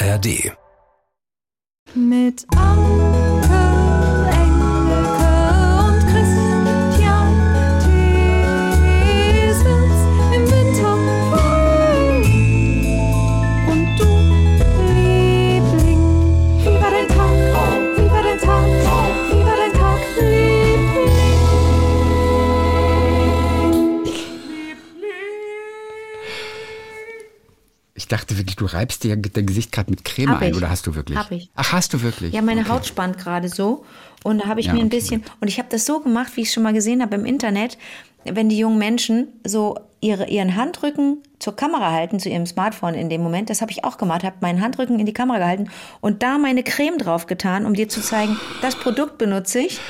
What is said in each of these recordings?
ARD. Mit Ich dachte wirklich, du reibst dir dein Gesicht gerade mit Creme Hab ein, ich. oder hast du wirklich? Hab ich. Ach, hast du wirklich? Ja, meine Okay. Haut spannt gerade so. Und da habe ich Ja, mir ein okay. bisschen, und ich habe das so gemacht, wie ich schon mal gesehen habe im Internet, wenn die jungen Menschen so ihre, ihren Handrücken zur Kamera halten, zu ihrem Smartphone in dem Moment, das habe ich auch gemacht, habe meinen Handrücken in die Kamera gehalten und da meine Creme drauf getan, um dir zu zeigen, das Produkt benutze ich.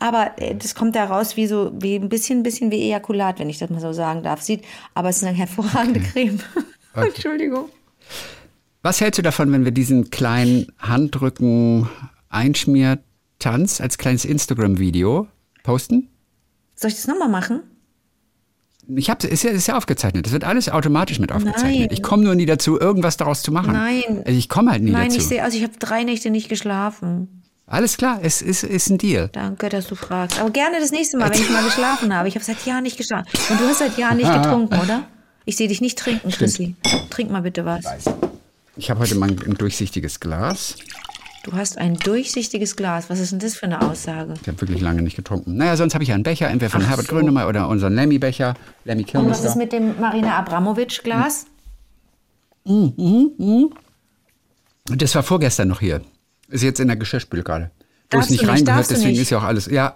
Aber äh, das kommt da raus wie so, wie ein bisschen, ein bisschen wie Ejakulat, wenn ich das mal so sagen darf. Sieht, aber es ist eine hervorragende Creme. Okay. Entschuldigung. Was hältst du davon, wenn wir diesen kleinen Handrücken-Einschmier-Tanz als kleines Instagram-Video posten? Soll ich das nochmal machen? Ich habe ist ja, ist ja aufgezeichnet. Das wird alles automatisch mit aufgezeichnet. Nein. Ich komme nur nie dazu, irgendwas daraus zu machen. Nein. Also ich komme halt nie Nein, dazu. ich sehe aus, ich habe drei Nächte nicht geschlafen. Alles klar, es ist, ist ein Deal. Danke, dass du fragst. Aber gerne das nächste Mal, wenn ich mal geschlafen habe. Ich habe seit Jahren nicht geschlafen. Und du hast seit Jahren nicht getrunken, oder? Ich sehe dich nicht trinken, Chrissy. Trink mal bitte was. Ich habe heute mal ein durchsichtiges Glas. Du hast ein durchsichtiges Glas. Was ist denn das für eine Aussage? Ich habe wirklich lange nicht getrunken. Naja, sonst habe ich ja einen Becher, entweder von Ach Herbert so. Grönemeyer oder unseren Lemmy-Becher. Lemmy Und was ist Kilmister. mit dem Marina Abramovic-Glas? Das war vorgestern noch hier. Ist jetzt in der Geschirrspüle gerade. Wo es nicht reingehört, deswegen nicht. ist ja auch alles. Ja.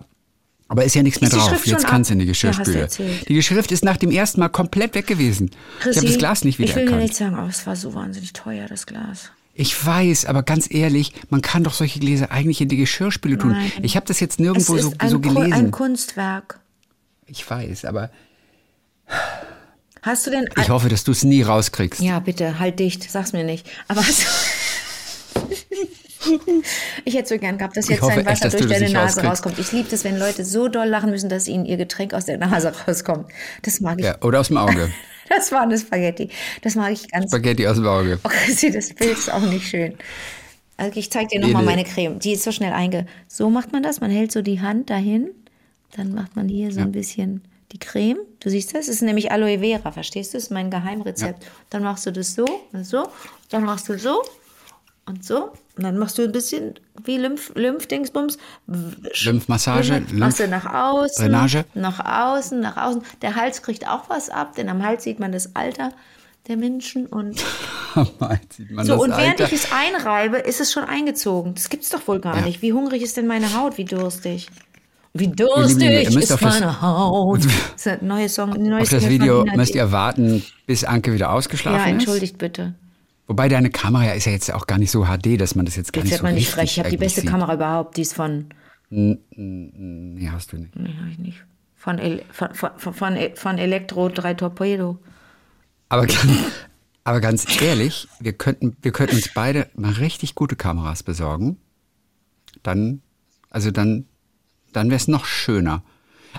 Aber ist ja nichts mehr drauf. Jetzt kann es in die Ja, du Geschirrspüle. erzählt. die Schrift ist nach dem ersten Mal komplett weg gewesen. ich habe das Glas nicht Ich will dir wiedererkannt. nicht sagen, aber es war so wahnsinnig teuer, das Glas. Ich weiß, aber ganz ehrlich, man kann doch solche Gläser eigentlich in die Geschirrspüle tun. Nein. Ich habe das jetzt Es nirgendwo ist so, ein, so gelesen. ein Kunstwerk. ich weiß, aber Hast du denn... ich hoffe, dass du es nie rauskriegst. Ja, bitte, halt dicht, sag's mir nicht. Aber hast Ich hätte so gern gehabt, dass jetzt sein echt, Wasser du durch deine Nase rauskriegst. rauskommt. Ich liebe das, wenn Leute so doll lachen müssen, dass ihnen ihr Getränk aus der Nase rauskommt. Das mag ich. Ja, oder aus dem Auge. Das war eine Spaghetti. Das mag ich ganz. Spaghetti aus dem Auge. Chrissy, das Bild ist auch nicht schön. Also ich zeige dir nochmal meine Creme. Die ist so schnell einge... So macht man das. Man hält so die Hand dahin. Dann macht man hier so ein bisschen die Creme. Du siehst das? Das ist nämlich Aloe Vera, verstehst du? Das ist mein Geheimrezept. Dann machst du das so und so. Dann machst du so und so. Und dann machst du ein bisschen wie Lymph, Lymphdingsbums. Lymphmassage, Machst du nach außen. Drainage. Nach außen, nach außen. Der Hals kriegt auch was ab, denn am Hals sieht man das Alter der Menschen und sieht man so, das und während Alter. ich es einreibe, ist es schon eingezogen. Das gibt's doch wohl gar Ja. nicht. Wie hungrig ist denn meine Haut? Wie durstig? Wie durstig ihr müsst ist auf das- meine Haut? Das ist ein neuer Song. Neues Auf das Video müsst ihr warten, bis Anke wieder ausgeschlafen Ja, ist. entschuldigt bitte. Wobei deine Kamera ist ja jetzt auch gar nicht so HD, dass man das jetzt gar Jetzt nicht so man nicht frech. Ich habe die beste sieht. Kamera überhaupt. Die ist von. Nee, hast du nicht. Nee, hab ich nicht. Von, El von, von, von, von Elektro 3 Torpedo. Aber, ganz- aber ganz ehrlich, wir könnten, wir könnten uns beide mal richtig gute Kameras besorgen. Dann, also dann, dann wäre es noch schöner.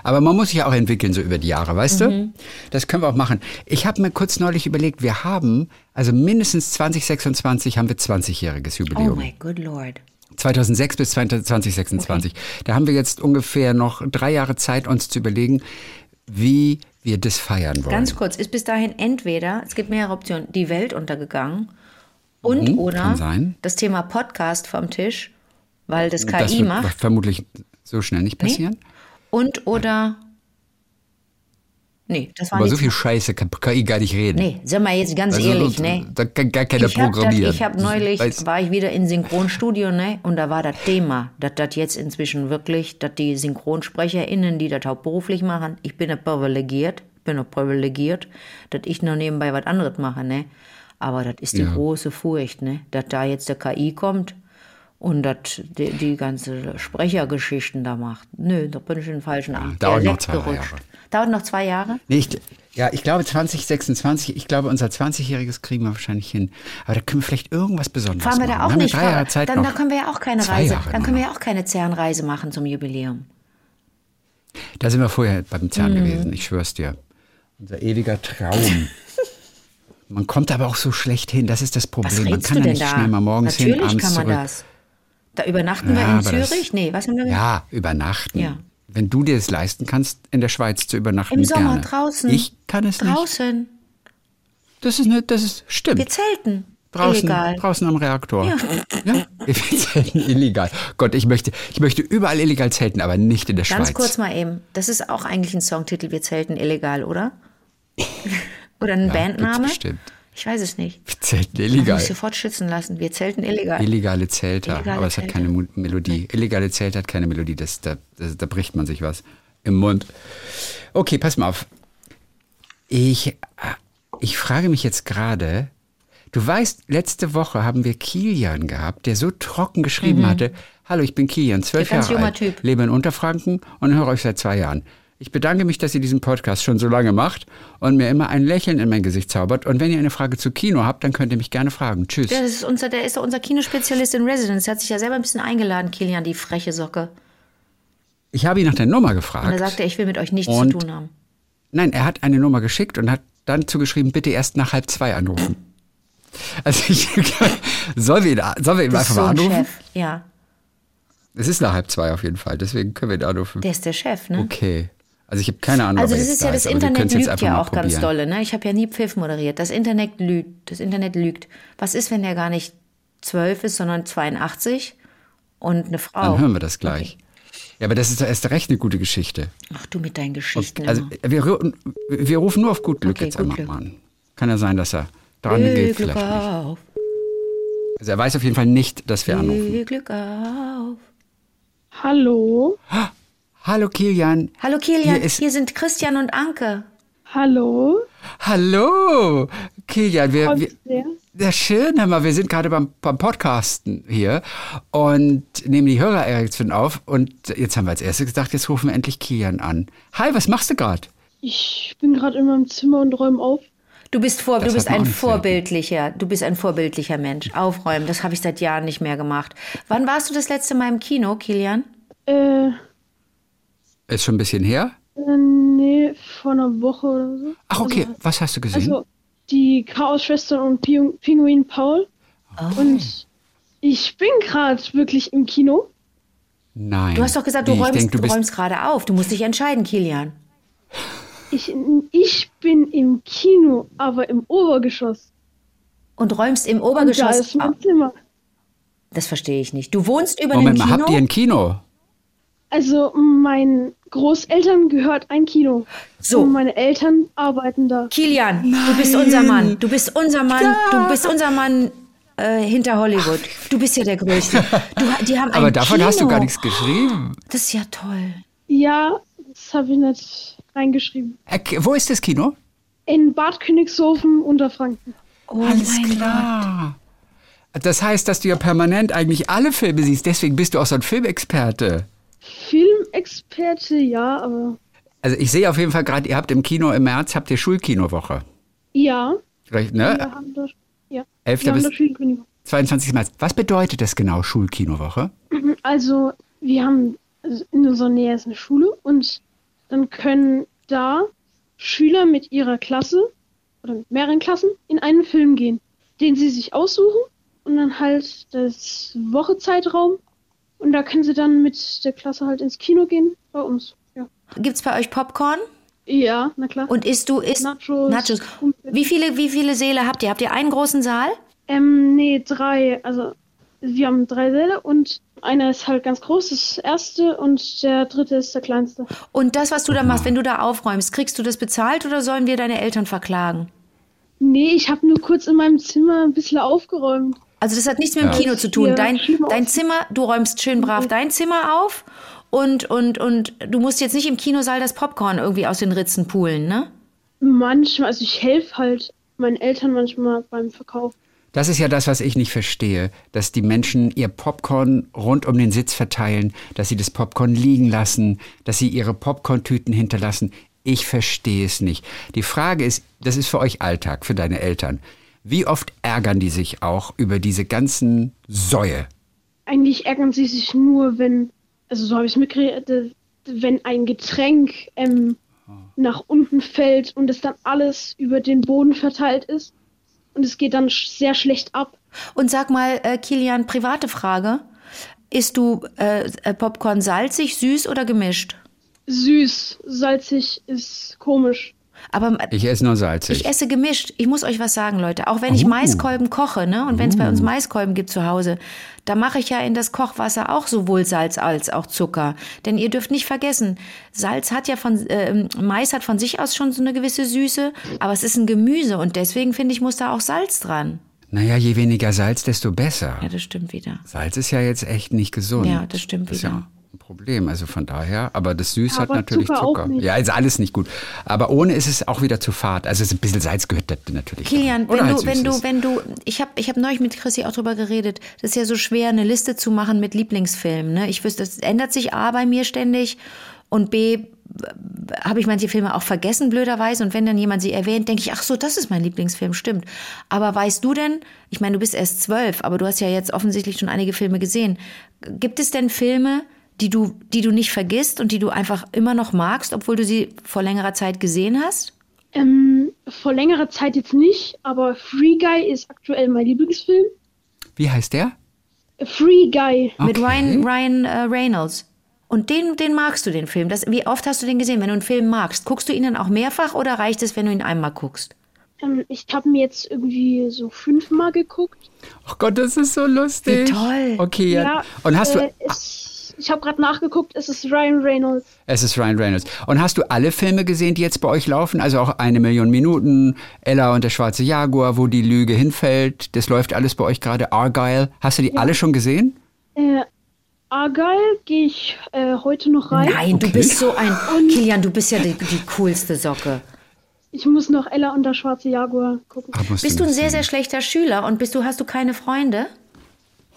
Aber man muss sich ja auch entwickeln, so über die Jahre, weißt Mhm. du? Das können wir auch machen. Ich habe mir kurz neulich überlegt, wir haben, also mindestens 2026 haben wir 20-jähriges Oh Jubiläum. my good lord. 2006 bis 2026. Da haben wir jetzt ungefähr noch drei Jahre Zeit, uns zu überlegen, wie wir das feiern wollen. Ganz kurz, ist bis dahin entweder, es gibt mehrere Optionen, die Welt untergegangen und oder Mhm, sein. das Thema Podcast vom Tisch, weil das KI das wird macht. vermutlich so schnell nicht passieren. Und oder. Nee, das war Aber nicht. so viel Scheiße kann KI gar nicht reden. nee, sag mal jetzt ganz Also, ehrlich, ne? Da kann gar keiner Ich habe programmieren. ich hab neulich, Weiß- war ich wieder in Synchronstudio, ne? Und da war das Thema, dass das jetzt inzwischen wirklich, dass die SynchronsprecherInnen, die das hauptberuflich machen, ich bin ja privilegiert, ich bin ja privilegiert, dass ich noch nebenbei was anderes mache, ne? Aber das ist die Ja. große Furcht, ne? Dass da jetzt der KI kommt und das die, die ganze Sprechergeschichten da macht. Nö, da bin ich in den falschen dauert noch zwei, gerutscht. Jahre. Dauert noch zwei Jahre? Nee, ich, ja, ich glaube 2026, ich glaube unser 20-jähriges kriegen wir wahrscheinlich hin. Aber da können wir vielleicht irgendwas Besonderes Fahren wir machen. da auch haben nicht. Drei Jahre Zeit dann, noch. da können wir ja auch keine Zwei Reise. Jahre dann können wir ja auch keine CERN-Reise machen zum Jubiläum. Da sind wir vorher beim Mhm. CERN gewesen, ich schwör's dir. Unser ewiger Traum. Man kommt aber auch so schlecht hin, das ist das Problem. Man kann da nicht da? schnell mal morgens Natürlich hin, abends kann man zurück. das. Da übernachten wir Ja, in aber das- Zürich? nee, was haben wir gesagt? Ja, übernachten. Ja. Wenn du dir es leisten kannst, in der Schweiz zu übernachten, Im Sommer gerne. draußen. Ich kann es nicht. Draußen. Das ist nicht, das ist stimmt. Wir zelten. Draußen, Illegal. draußen am Reaktor. Ja. Wir zelten illegal. Gott, ich möchte, ich möchte überall illegal zelten, aber nicht in der Ganz Schweiz. kurz mal eben. Das ist auch eigentlich ein Songtitel, wir zelten illegal, oder? oder ein Ja, Bandname? bestimmt. Ich weiß es nicht. Wir zelten illegal. ich sofort schützen lassen. Wir zelten illegal. Illegale Zelter, Illegale aber es hat Zelter. keine Melodie. Illegale Zelte hat keine Melodie, das, da, das, da bricht man sich was im Mund. Okay, pass mal auf. Ich, äh, ich frage mich jetzt gerade, du weißt, letzte Woche haben wir Kilian gehabt, der so trocken geschrieben hatte, Hallo, ich bin Kilian, zwölf Mhm. Ganz Jahre junger alt, Typ. lebe in Unterfranken und höre euch seit zwei Jahren. Ich bedanke mich, dass ihr diesen Podcast schon so lange macht und mir immer ein Lächeln in mein Gesicht zaubert. Und wenn ihr eine Frage zu Kino habt, dann könnt ihr mich gerne fragen. Tschüss. Ja, das ist unser, der ist doch unser Kinospezialist in Residence. Der hat sich ja selber ein bisschen eingeladen, Kilian, die freche Socke. Ich habe ihn nach der Nummer Und gefragt. er sagte, ich will mit euch nichts Und- zu tun haben. Nein, er hat eine Nummer geschickt und hat dann zugeschrieben, bitte erst nach halb zwei anrufen. Also ich, sollen wir ihn, sollen wir ihn einfach so mal anrufen? Chef. Ja, Es ist nach halb zwei auf jeden Fall, deswegen können wir ihn anrufen. der ist der Chef, ne? Okay. Also ich habe keine Ahnung, Also ob das ist ja da das wir Internet lügt einfach ja mal auch ganz dolle, ne? Ich habe ja nie Pfiff moderiert. Das Internet lügt. Das Internet lügt. Was ist, wenn der gar nicht zwölf ist, sondern 82 und eine Frau? Dann hören wir das gleich. Ja, aber das ist doch erst recht eine gute Geschichte. Ach du mit deinen Geschichten. Also immer. wir, wir rufen nur auf gut Glück Okay, jetzt gut einmal Glück. an. Kann ja sein, dass er dran Viel geht, Glück vielleicht nicht. auf. Also er weiß auf jeden Fall nicht, dass wir anrufen. Viel Glück auf. Hallo, Hallo Kilian. Hallo Kilian, Hier hier, sind Christian und Anke. hallo. Hallo Kilian. Wir, wir, sehr. Schön, hör mal, wir sind gerade beim, beim Podcasten hier und nehmen die Hörererektion auf. Und jetzt haben wir als erstes gedacht, jetzt rufen wir endlich Kilian an. Hi, was machst du gerade? Ich bin gerade in meinem Zimmer und räume auf. Du bist vor, Das du bist ein vorbildlicher, du bist ein vorbildlicher Mensch. Aufräumen, das habe ich seit Jahren nicht mehr gemacht. Wann warst du das letzte Mal im Kino, Kilian? Äh, Ist schon ein bisschen her? äh, nee, vor einer Woche oder so. Ach, okay. Also, Was hast du gesehen? also die Chaos-Schwestern und Pi- Pinguin Paul. Oh. Und ich bin gerade wirklich im Kino. Nein. Du hast doch gesagt, du ich räumst, denk, du räumst gerade auf. Du musst dich entscheiden, Kilian. Ich, ich bin im Kino, aber im Obergeschoss. Und räumst im Und da Obergeschoss ist mein. Zimmer. Das verstehe ich nicht. Du wohnst über Moment mal, Kino? habt ihr ein Kino? Also meinen Großeltern gehört ein Kino. So. Und meine Eltern arbeiten da. Kilian, du bist unser Mann. Du bist unser Mann. Du bist unser Mann äh, hinter Hollywood. Du bist ja der Größte. Du, die haben Aber ein davon Kino. hast du gar nichts geschrieben. Das ist ja toll. Ja, das habe ich nicht reingeschrieben. Erk- Wo ist das Kino? In Bad Königshofen, Unterfranken. Oh Alles mein Gott. klar. Das heißt, dass du ja permanent eigentlich alle Filme siehst. Deswegen bist du auch so ein Filmexperte. Filmexperte, ja, aber Also ich sehe auf jeden Fall gerade, ihr habt im Kino im März, habt ihr Schulkinowoche. ja, Vielleicht, ne? wir haben da, ja, 11. wir haben bis da Schulkönig. 22. März. Was bedeutet das genau, Schulkinowoche? Also, wir haben also in unserer Nähe ist eine Schule und dann können da Schüler mit ihrer Klasse oder mit mehreren Klassen in einen Film gehen, den sie sich aussuchen und dann halt das Wochezeitraum und da können sie dann mit der Klasse halt ins Kino gehen bei uns. Ja, Gibt's bei euch Popcorn? ja na klar. Und isst du isst Nachos. Nachos. Wie viele wie viele Säle habt ihr? Habt ihr einen großen Saal? Ähm, nee, drei. Also, wir haben drei Säle und einer ist halt ganz groß, das erste, und der dritte ist der kleinste. Und das, was du da machst, wenn du da aufräumst, kriegst du das bezahlt oder sollen wir deine Eltern verklagen? Nee, ich habe nur kurz in meinem Zimmer ein bisschen aufgeräumt. Also das hat nichts mit dem Ja. Kino zu tun. Dein, dein. Zimmer, du räumst schön brav dein Zimmer auf und, und, und du musst jetzt nicht im Kinosaal das Popcorn irgendwie aus den Ritzen poolen, ne? Manchmal, also ich helfe halt meinen Eltern manchmal beim Verkauf. Das ist ja das, was ich nicht verstehe, dass die Menschen ihr Popcorn rund um den Sitz verteilen, dass sie das Popcorn liegen lassen, dass sie ihre Popcorntüten hinterlassen. Ich verstehe es nicht. Die Frage ist, das ist für euch Alltag, für deine Eltern. Wie oft ärgern die sich auch über diese ganzen Säue? Eigentlich ärgern sie sich nur, wenn, also so habe ich es mitgekriegt, äh, wenn ein Getränk ähm, nach unten fällt und es dann alles über den Boden verteilt ist. und es geht dann sch- sehr schlecht ab. Und sag mal, äh, Kilian, private Frage. Isst du äh, äh, Popcorn salzig, süß oder gemischt? Süß, salzig ist komisch. Aber Ich esse nur salzig. Ich esse gemischt. Ich muss euch was sagen, Leute. Auch wenn ich Oh. Maiskolben koche, ne? Und wenn es bei uns Maiskolben gibt zu Hause, da mache ich ja in das Kochwasser auch sowohl Salz als auch Zucker. Denn ihr dürft nicht vergessen, Salz hat ja von, äh, Mais hat von sich aus schon so eine gewisse Süße, aber es ist ein Gemüse und deswegen finde ich, muss da auch Salz dran. naja, je weniger Salz, desto besser. Ja, das stimmt wieder. Salz ist ja jetzt echt nicht gesund. Ja, das stimmt Das wieder. ja ein Problem. Also von daher, aber das Süß hat Aber natürlich Zucker Zucker. Ja, ist alles nicht gut. Aber ohne ist es auch wieder zu fad. Also es ist ein bisschen Salz gehört da natürlich. Kilian, wenn halt du, wenn du, wenn du, ich habe ich hab neulich mit Chrissy auch drüber geredet, das ist ja so schwer, eine Liste zu machen mit Lieblingsfilmen. Ne? Ich wüsste, das ändert sich A bei mir ständig und B habe ich manche Filme auch vergessen, blöderweise. Und wenn dann jemand sie erwähnt, denke ich, ach so, das ist mein Lieblingsfilm, stimmt. Aber weißt du denn, ich meine, du bist erst zwölf, aber du hast ja jetzt offensichtlich schon einige Filme gesehen. Gibt es denn Filme, die du, die du nicht vergisst und die du einfach immer noch magst, obwohl du sie vor längerer Zeit gesehen hast? Ähm, vor längerer Zeit jetzt nicht, aber Free Guy ist aktuell mein Lieblingsfilm. Wie heißt der? Free Guy. Mit Okay. Ryan, Ryan äh, Reynolds. Und den, den magst du, den Film. Das, wie oft hast du den gesehen, wenn du einen Film magst? Guckst du ihn dann auch mehrfach oder reicht es, wenn du ihn einmal guckst? Ähm, ich habe mir jetzt irgendwie so fünfmal geguckt. Ach Gott, das ist so lustig. Wie toll. Okay, ja. Ja, Und hast äh, du, es, ich habe gerade nachgeguckt, es ist Ryan Reynolds. es ist Ryan Reynolds. Und hast du alle Filme gesehen, die jetzt bei euch laufen? Also auch eine Million Minuten, Ella und der schwarze Jaguar, wo die Lüge hinfällt. Das läuft alles bei euch gerade. Argyle. Hast du die alle schon gesehen? Äh, Argyle gehe ich äh, heute noch rein. Nein, du Okay. bist so ein. Kilian, du bist ja die, die coolste Socke. Ich muss noch Ella und der schwarze Jaguar gucken. Musst Bist du ein sehr, sehen. sehr schlechter Schüler und bist du, hast du keine Freunde?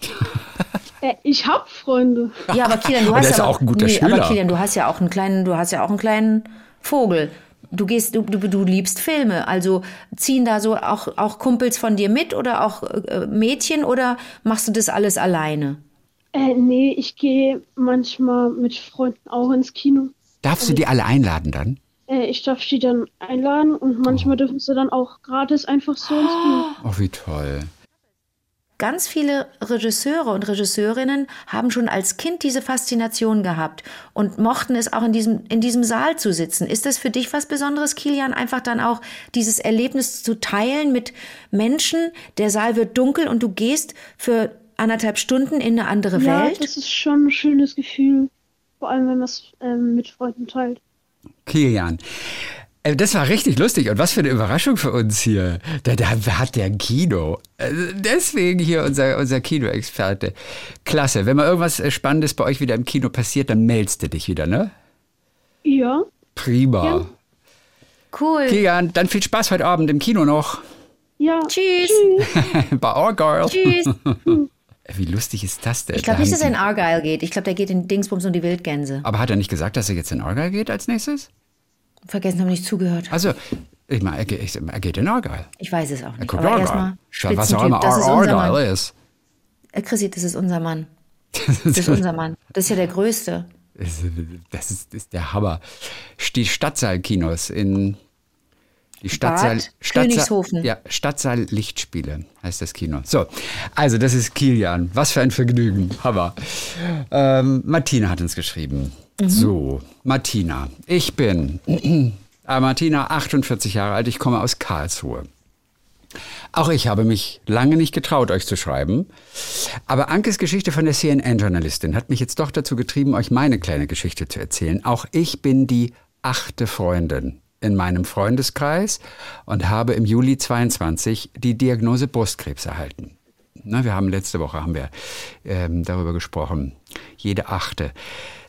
Äh, ich habe Freunde. Ja, aber Kilian, du hast ist aber, auch ein guter nee, Schüler. Aber Kilian, du hast ja auch einen kleinen, du hast ja auch einen kleinen Vogel. Du gehst, du, du, du liebst Filme. Also ziehen da so auch, auch Kumpels von dir mit oder auch äh, Mädchen oder machst du das alles alleine? Äh, nee, ich gehe manchmal mit Freunden auch ins Kino. Darfst du die alle einladen dann? Äh, ich darf die dann einladen und manchmal dürfen sie dann auch gratis einfach so ins Kino. Oh, wie toll. Ganz viele Regisseure und Regisseurinnen haben schon als Kind diese Faszination gehabt und mochten es auch in diesem, in diesem Saal zu sitzen. Ist das für dich was Besonderes, Kilian, einfach dann auch dieses Erlebnis zu teilen mit Menschen? Der Saal wird dunkel und du gehst für anderthalb Stunden in eine andere Ja, Welt? das ist schon ein schönes Gefühl. Vor allem, wenn man es ähm, mit Freunden teilt. Kilian. Das war richtig lustig und was für eine Überraschung für uns hier. Da, da hat der ein Kino. Also Deswegen hier unser, unser Kinoexperte. Klasse. Wenn mal irgendwas äh, Spannendes bei euch wieder im Kino passiert, dann meldest du dich wieder, ne? Ja, Prima. Ja. Cool. Kilian, dann viel Spaß heute Abend im Kino noch. ja. Tschüss. Bei Argyle. Tschüss. Wie lustig ist das denn? Ich glaube Da nicht, dass er in Argyle geht. Ich glaube, der geht in Dingsbums und die Wildgänse. Aber hat er nicht gesagt, dass er jetzt in Argyle geht als nächstes? Vergessen, haben nicht zugehört. Also, ich meine, er, geht- er geht in Argyle. Ich weiß es auch Er nicht. guckt Aber erstmal, Was auch immer das ist unser Mann. Argyle ist. Äh, Chrissy, das ist unser Mann. Das ist unser Mann. Das ist ja der Größte. Das ist, das ist der Hammer. Die Stadtsaal-Kinos in die Stadtsaal, Bad Königshofen. Ja, Stadtsaal Lichtspiele heißt das Kino. So, also das ist Kilian. Was für ein Vergnügen. Hammer. Ähm, Martina hat uns geschrieben. So, Martina. Ich bin äh, Martina, 48 Jahre alt. Ich komme aus Karlsruhe. Auch ich habe mich lange nicht getraut, euch zu schreiben. Aber Ankes Geschichte von der CNN-Journalistin hat mich jetzt doch dazu getrieben, euch meine kleine Geschichte zu erzählen. Auch ich bin die achte Freundin in meinem Freundeskreis und habe im Juli 22 die Diagnose Brustkrebs erhalten. Na, wir haben letzte Woche haben wir ähm, darüber gesprochen. Jede achte.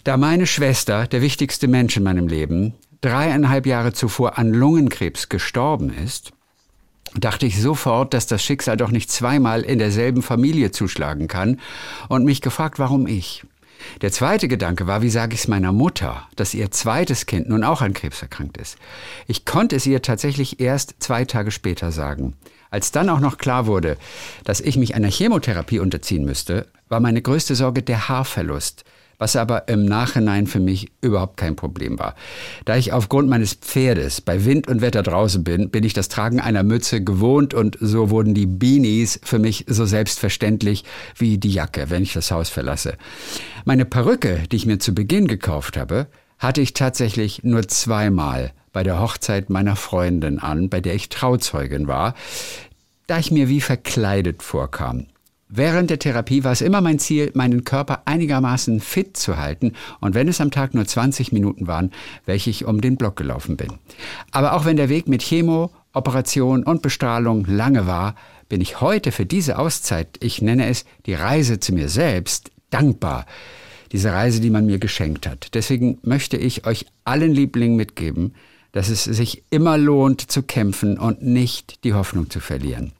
Da meine Schwester, der wichtigste Mensch in meinem Leben, dreieinhalb Jahre zuvor an Lungenkrebs gestorben ist, dachte ich sofort, dass das Schicksal doch nicht zweimal in derselben Familie zuschlagen kann und mich gefragt, warum ich. Der zweite Gedanke war, wie sage ich es meiner Mutter, dass ihr zweites Kind nun auch an Krebs erkrankt ist. Ich konnte es ihr tatsächlich erst zwei Tage später sagen. Als dann auch noch klar wurde, dass ich mich einer Chemotherapie unterziehen müsste, war meine größte Sorge der Haarverlust. Was aber im Nachhinein für mich überhaupt kein Problem war. Da ich aufgrund meines Pferdes bei Wind und Wetter draußen bin, bin ich das Tragen einer Mütze gewohnt und so wurden die Beanies für mich so selbstverständlich wie die Jacke, wenn ich das Haus verlasse. Meine Perücke, die ich mir zu Beginn gekauft habe, hatte ich tatsächlich nur zweimal bei der Hochzeit meiner Freundin an, bei der ich Trauzeugin war, da ich mir wie verkleidet vorkam. Während der Therapie war es immer mein Ziel, meinen Körper einigermaßen fit zu halten und wenn es am Tag nur 20 Minuten waren, welche ich um den Block gelaufen bin. Aber auch wenn der Weg mit Chemo, Operation und Bestrahlung lange war, bin ich heute für diese Auszeit, ich nenne es die Reise zu mir selbst, dankbar. Diese Reise, die man mir geschenkt hat. Deswegen möchte ich euch allen Lieblingen mitgeben, dass es sich immer lohnt zu kämpfen und nicht die Hoffnung zu verlieren.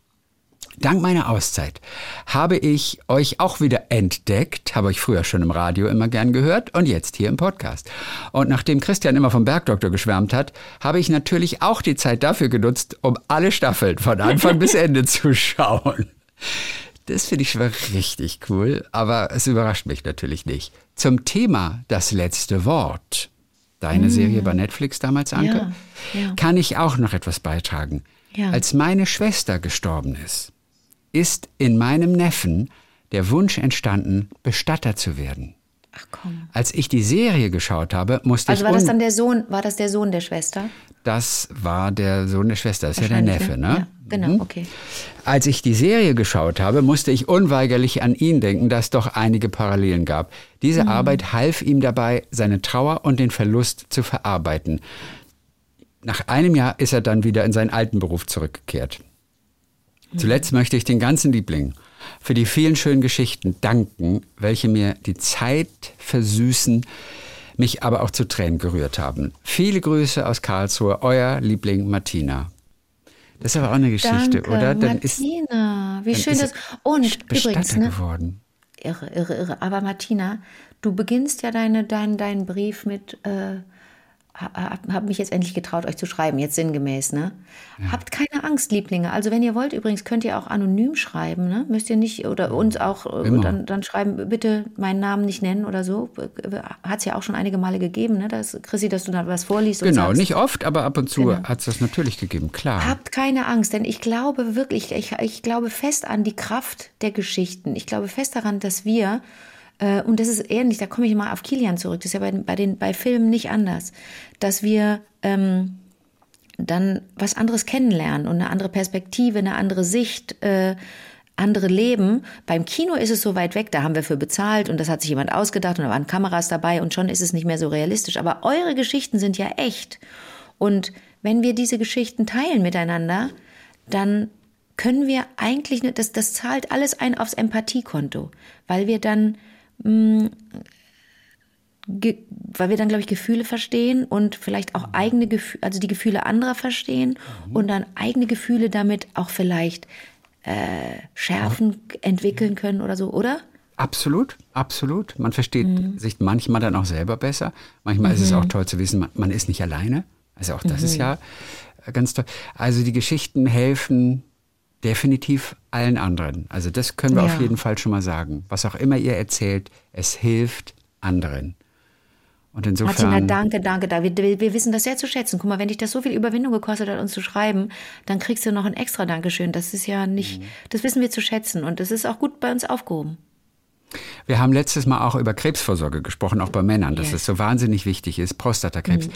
Dank meiner Auszeit habe ich euch auch wieder entdeckt, habe euch früher schon im Radio immer gern gehört und jetzt hier im Podcast. Und nachdem Christian immer vom Bergdoktor geschwärmt hat, habe ich natürlich auch die Zeit dafür genutzt, um alle Staffeln von Anfang bis Ende zu schauen. Das finde ich schon richtig cool, aber es überrascht mich natürlich nicht. Zum Thema das letzte Wort, deine Serie bei Netflix damals, Anke, Ja, ja. kann ich auch noch etwas beitragen. Ja. Als meine Schwester gestorben ist, ist in meinem Neffen der Wunsch entstanden, Bestatter zu werden. Ach komm. Als ich die Serie geschaut habe, musste Also ich war das dann der Sohn, war das der Sohn der Schwester? das war der Sohn der Schwester, das ist ja der Neffe, ne? Ja, genau, okay. Als ich die Serie geschaut habe, musste ich unweigerlich an ihn denken, da es doch einige Parallelen gab. Diese Mhm. Arbeit half ihm dabei, seine Trauer und den Verlust zu verarbeiten. Nach einem Jahr ist er dann wieder in seinen alten Beruf zurückgekehrt. Zuletzt möchte ich den ganzen Lieblingen für die vielen schönen Geschichten danken, welche mir die Zeit versüßen, mich aber auch zu Tränen gerührt haben. Viele Grüße aus Karlsruhe, euer Liebling Martina. Das ist aber auch eine Geschichte, Danke, oder? Dann ist, Martina, wie dann schön ist das. Und Bestatter übrigens, ne? geworden. Irre, irre, irre. Aber Martina, du beginnst ja deine, dein, deinen Brief mit, äh, hab, hab mich jetzt endlich getraut, euch zu schreiben, jetzt sinngemäß, ne? Habt keine Angst, Lieblinge. Also wenn ihr wollt, übrigens könnt ihr auch anonym schreiben, ne? Müsst ihr nicht, oder uns auch, äh, dann, dann schreiben, bitte meinen Namen nicht nennen oder so. Hat es ja auch schon einige Male gegeben, ne? Das, Chrissy, dass du da was vorliest und Genau, sagst. nicht oft, aber ab und zu Genau. hat es das natürlich gegeben, klar. Habt keine Angst, denn ich glaube wirklich, ich, ich glaube fest an die Kraft der Geschichten. Ich glaube fest daran, dass wir, äh, und das ist ähnlich, da komme ich mal auf Kilian zurück, das ist ja bei, bei, den, bei Filmen nicht anders, dass wir ähm, dann was anderes kennenlernen und eine andere Perspektive, eine andere Sicht, äh, andere Leben. Beim Kino ist es so weit weg, da haben wir für bezahlt und das hat sich jemand ausgedacht und da waren Kameras dabei und schon ist es nicht mehr so realistisch. Aber eure Geschichten sind ja echt. Und wenn wir diese Geschichten teilen miteinander, dann können wir eigentlich, das, das zahlt alles ein aufs Empathiekonto, weil wir dann ge- weil wir dann, glaube ich, Gefühle verstehen und vielleicht auch eigene Gefühle, also die Gefühle anderer verstehen und dann eigene Gefühle damit auch vielleicht äh, schärfen, entwickeln können oder so, oder? Absolut, absolut. Man versteht Mhm. sich manchmal dann auch selber besser. Manchmal ist es auch toll zu wissen, man, man ist nicht alleine. Also auch das Mhm. ist ja äh, ganz toll. Also die Geschichten helfen definitiv allen anderen. Also das können wir Ja. auf jeden Fall schon mal sagen. Was auch immer ihr erzählt, es hilft anderen. Und Martina, insofern, danke, danke, danke. Wir, wir wissen das sehr zu schätzen. Guck mal, wenn dich das so viel Überwindung gekostet hat, uns zu schreiben, dann kriegst du noch ein extra Dankeschön. Das ist ja nicht, Mhm. das wissen wir zu schätzen und das ist auch gut bei uns aufgehoben. Wir haben letztes Mal auch über Krebsvorsorge gesprochen, auch bei Männern, dass Yes. es so wahnsinnig wichtig ist, Prostatakrebs. Mhm.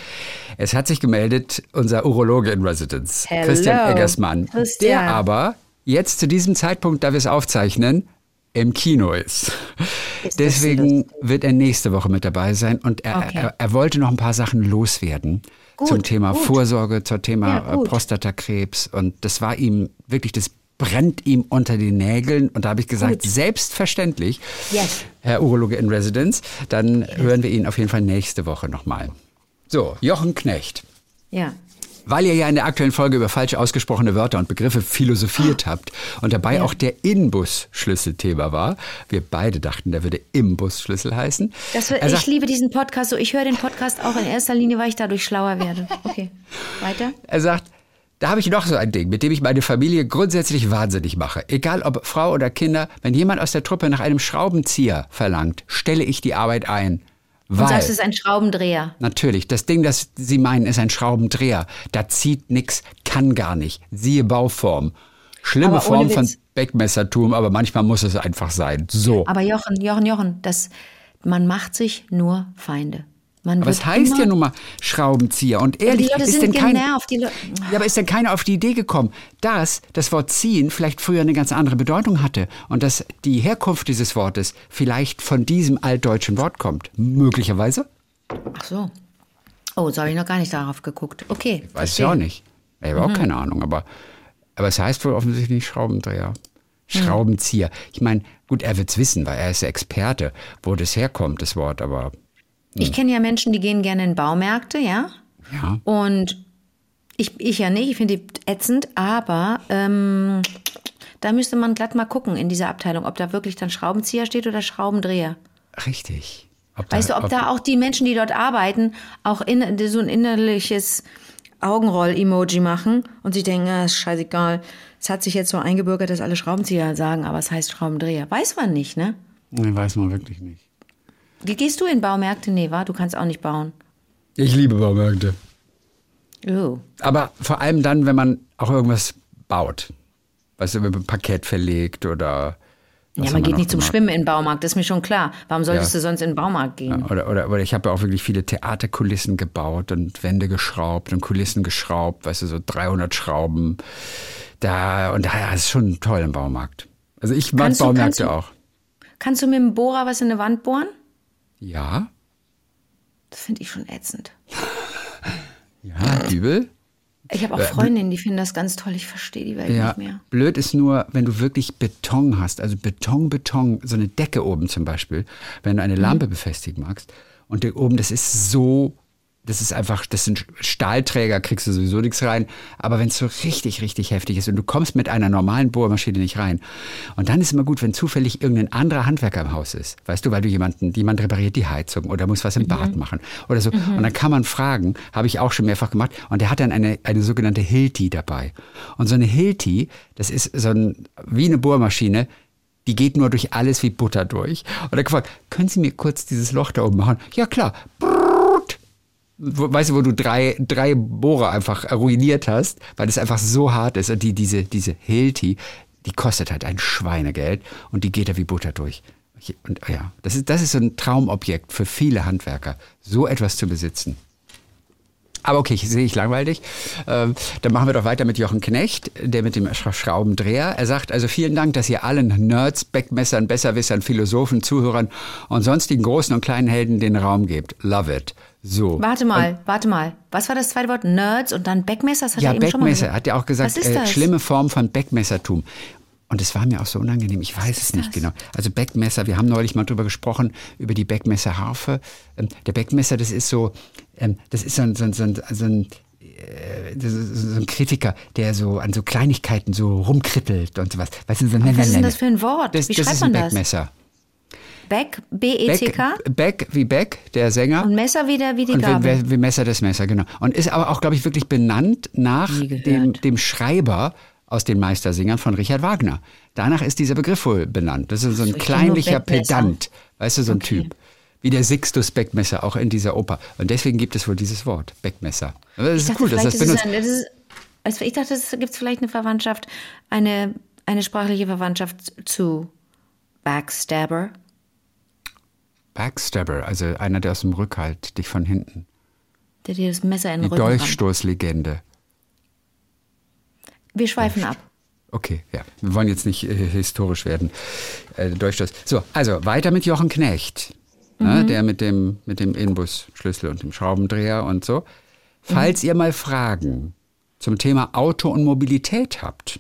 Es hat sich gemeldet unser Urologe in Residence, Hello, Christian Eggersmann, Christian. der aber jetzt zu diesem Zeitpunkt, da wir es aufzeichnen, im Kino ist. Ist Deswegen wird er nächste Woche mit dabei sein und er, Okay. er, er wollte noch ein paar Sachen loswerden Gut, zum Thema gut. Vorsorge, zum Thema Ja, äh. Prostatakrebs und das war ihm wirklich, das brennt ihm unter den Nägeln und da habe ich gesagt, Gut. selbstverständlich, Yes. Herr Urologe in Residence, dann hören wir ihn auf jeden Fall nächste Woche nochmal. So, Jochen Knecht. Ja. Weil ihr ja in der aktuellen Folge über falsch ausgesprochene Wörter und Begriffe philosophiert habt und dabei Ja. auch der Inbus-Schlüssel Thema war, wir beide dachten, der würde Imbus-Schlüssel heißen. Das, ich sagt- liebe diesen Podcast so. Ich höre den Podcast auch in erster Linie, weil ich dadurch schlauer werde. Okay. Weiter? Er sagt, Da habe ich noch so ein Ding, mit dem ich meine Familie grundsätzlich wahnsinnig mache. Egal ob Frau oder Kinder, wenn jemand aus der Truppe nach einem Schraubenzieher verlangt, stelle ich die Arbeit ein. Und Weil, sagst, es ist ein Schraubendreher. natürlich, das Ding, das Sie meinen, ist ein Schraubendreher. Da zieht nix, kann gar nicht. Siehe Bauform. Schlimme Aber Form von. Beckmessertum, aber manchmal muss es einfach sein. So. Aber Jochen, Jochen, Jochen, das, man macht sich nur Feinde. Man Aber es wird heißt ja nun mal Schraubenzieher. Und ehrlich, ist denn kein, genervt. Ja, aber ist denn keiner auf die Idee gekommen, dass das Wort ziehen vielleicht früher eine ganz andere Bedeutung hatte und dass die Herkunft dieses Wortes vielleicht von diesem altdeutschen Wort kommt? Möglicherweise? Ach so. Oh, so habe ich noch gar nicht darauf geguckt. Okay. Weiß ich auch nicht. Ich habe auch keine Ahnung, aber, aber es heißt wohl offensichtlich Schraubendreher. Schraubenzieher. Ich meine, gut, er wird's wissen, weil er ist der Experte, wo das herkommt, das Wort, aber Ich kenne ja Menschen, die gehen gerne in Baumärkte, ja. ja. Und ich, ich ja nicht, ich finde die ätzend, aber ähm, da müsste man glatt mal gucken in dieser Abteilung, ob da wirklich dann Schraubenzieher steht oder Schraubendreher. Richtig. Ob Weißt du, ob da auch die Menschen, die dort arbeiten, auch in, so ein innerliches Augenroll-Emoji machen und sich denken, ah, ist scheißegal, es hat sich jetzt so eingebürgert, dass alle Schraubenzieher sagen, aber es heißt Schraubendreher. Weiß man nicht, ne? Nee, weiß man wirklich nicht. Wie gehst du in Baumärkte? Nee? Du kannst auch nicht bauen. Ich liebe Baumärkte. Oh. Aber vor allem dann, wenn man auch irgendwas baut. Weißt du, wenn man ein Parkett verlegt oder. was Ja, man geht nicht zum gemacht? Schwimmen in den Baumarkt, das ist mir schon klar. Warum solltest Ja. du sonst in den Baumarkt gehen? Oder, oder, oder ich habe ja auch wirklich viele Theaterkulissen gebaut und Wände geschraubt und Kulissen geschraubt, weißt du, so 300 Schrauben. Da, und da ist schon toll im Baumarkt. Also ich mag Kannst du- Baumärkte kannst du- auch. Kannst du mit dem Bohrer was in eine Wand bohren? Ja, Das finde ich schon ätzend. ja, übel. Ich habe auch Freundinnen, die finden das ganz toll. Ich verstehe die Welt Ja, nicht mehr. blöd ist nur, wenn du wirklich Beton hast, also Beton, Beton, so eine Decke oben zum Beispiel, wenn du eine Mhm. Lampe befestigen magst und oben, das ist so, das ist einfach, das sind Stahlträger, kriegst du sowieso nichts rein, aber wenn es so richtig, richtig heftig ist und du kommst mit einer normalen Bohrmaschine nicht rein und dann ist immer gut, wenn zufällig irgendein anderer Handwerker im Haus ist, weißt du, weil du jemanden, jemand repariert die Heizung oder muss was im Bad machen oder so und dann kann man fragen, habe ich auch schon mehrfach gemacht und der hat dann eine, eine sogenannte Hilti dabei und so eine Hilti, das ist so ein, wie eine Bohrmaschine, die geht nur durch alles wie Butter durch. Und er gefragt, können Sie mir kurz dieses Loch da oben machen? Ja, klar. Brrrt. Wo- Weißt du, wo du drei, drei Bohrer einfach ruiniert hast, weil es einfach so hart ist. Und die, diese, diese Hilti, die kostet halt ein Schweinegeld und die geht da wie Butter durch. Und ja, das ist, das ist so ein Traumobjekt für viele Handwerker, so etwas zu besitzen. Aber okay, ich sehe ich langweilig. Ähm, dann machen wir doch weiter mit Jochen Knecht, der mit dem Sch- Schraubendreher. Er sagt also vielen Dank, dass ihr allen Nerds, Backmessern, Besserwissern, Philosophen, Zuhörern und sonstigen großen und kleinen Helden den Raum gebt. Love it. So. Warte mal, warte mal. Was war das zweite Wort? Nerds und dann Backmesser? Das hat Ja, er eben schon mal Backmesser, hat er auch gesagt, äh, das? schlimme Form von Backmessertum. Und es war mir auch so unangenehm, ich weiß es nicht genau. Also Backmesser, wir haben neulich mal drüber gesprochen, über die Backmesserharfe. Ähm, der Backmesser, das ist so, ähm, das ist so ein, so ein, so ein, so ein äh, das so ein Kritiker, der so an so Kleinigkeiten so rumkrittelt und sowas. Weißt du, so, was ist denn das für ein Wort? Das, Wie das schreibt ist ein man das? Backmesser. Back, B-E-C-K? Beck, Beck wie Beck, der Sänger. Und Messer wieder wie die Und Gabel. wie, wie Messer das Messer, genau. Und ist aber auch, glaube ich, wirklich benannt nach dem, dem Schreiber aus den Meistersingern von Richard Wagner. Danach ist dieser Begriff wohl benannt. Das ist so ein ich kleinlicher. Pedant, weißt du, so ein Okay. Typ. Wie der Sixtus Beckmesser, auch in dieser Oper. Und deswegen gibt es wohl dieses Wort, Beckmesser. Aber das Ich ist cool, dass das benutzt. ist, also ich dachte, es gibt vielleicht eine Verwandtschaft, eine, eine sprachliche Verwandtschaft zu Backstabber. Backstabber, also einer, der aus dem Rückhalt dich von hinten. Der dir das Messer in Die den Rücken rammt. Dolchstoßlegende. Wir schweifen ab. Okay, ja. Wir wollen jetzt nicht äh, historisch werden. Äh, Durchstoß. So, also weiter mit Jochen Knecht. Ne, der mit dem, mit dem Inbusschlüssel und dem Schraubendreher und so. Falls ihr mal Fragen zum Thema Auto und Mobilität habt,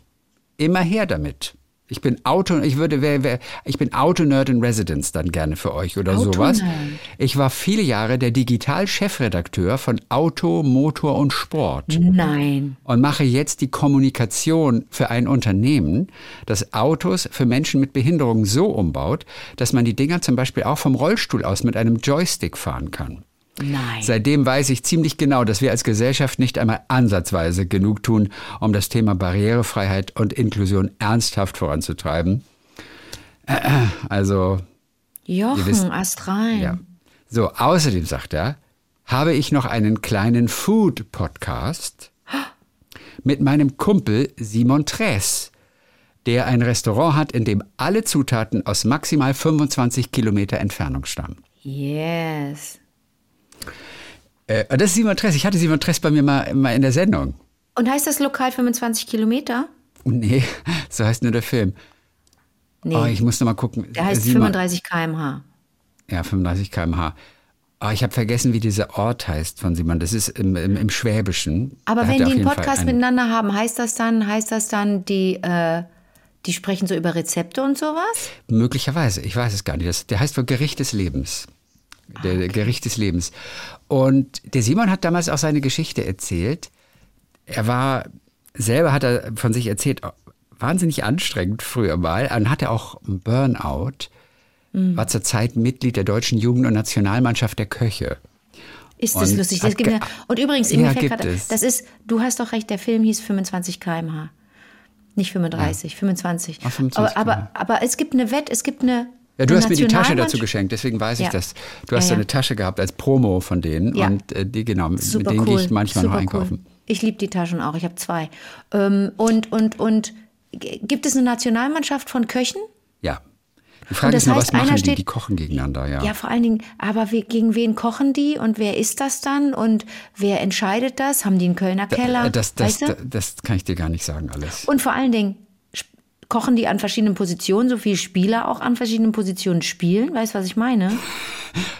immer her damit. Ich bin Auto, ich würde, wär, wär, ich bin Auto-Nerd in Residence dann gerne für euch oder sowas. Autonerd. Ich war viele Jahre der Digital-Chefredakteur von Auto, Motor und Sport Nein. und mache jetzt die Kommunikation für ein Unternehmen, das Autos für Menschen mit Behinderung so umbaut, dass man die Dinger zum Beispiel auch vom Rollstuhl aus mit einem Joystick fahren kann. Nein. Seitdem weiß ich ziemlich genau, dass wir als Gesellschaft nicht einmal ansatzweise genug tun, um das Thema Barrierefreiheit und Inklusion ernsthaft voranzutreiben. Also, Jochen, wisst- Ast rein. ja. So, außerdem sagt er, habe ich noch einen kleinen Food-Podcast mit meinem Kumpel Simon Tress, der ein Restaurant hat, in dem alle Zutaten aus maximal 25 Kilometer Entfernung stammen. Yes. Äh, das ist Simon Tress. Ich hatte Simon Tress bei mir mal, mal in der Sendung. Und heißt das lokal 25 Kilometer? Nee, so heißt nur der Film. Nee, Oh, ich muss noch mal gucken. der heißt Simon- 35 km/h. Ja, 35 km/h. Oh, ich habe vergessen, wie dieser Ort heißt von Simon. Das ist im, im, im Schwäbischen. Aber Da wenn die einen Podcast einen- miteinander haben, heißt das dann, heißt das dann, die, äh, die sprechen so über Rezepte und sowas? Möglicherweise, ich weiß es gar nicht. Das, der heißt wohl Gericht des Lebens. Der der Gericht des Lebens. Und der Simon hat damals auch seine Geschichte erzählt. Er war, selber hat er von sich erzählt, wahnsinnig anstrengend früher mal. Dann hatte er auch einen Burnout. Mhm. War zur Zeit Mitglied der deutschen Jugend- und Nationalmannschaft der Köche. Ist das Und lustig? Das gibt mir, und übrigens, Ja, es. das ist, du hast doch recht, der Film hieß 25 km/h. Nicht 35, 25. Ach, 25 aber, aber, aber es gibt eine Wett, es gibt eine. Ja, du hast mir die Tasche dazu geschenkt, deswegen weiß ich Ja. das. Du hast Ja, so ja. eine Tasche gehabt als Promo von denen Ja. und äh, die genau, mit, mit Super denen cool. gehe ich manchmal Super noch einkaufen. Cool. Ich liebe die Taschen auch, ich habe zwei. Ähm, und, und, und gibt es eine Nationalmannschaft von Köchen? Ja. Die Frage ist nur, heißt, was machen die? steht- Die kochen gegeneinander, ja. Ja, vor allen Dingen, aber wie, gegen wen kochen die und wer ist das dann und wer entscheidet das? Haben die einen Kölner Keller? Äh, Das, das, weißt du? das, das kann ich dir gar nicht sagen, alles. Und vor allen Dingen, kochen die an verschiedenen Positionen, so viele Spieler auch an verschiedenen Positionen spielen? Weißt du, was ich meine?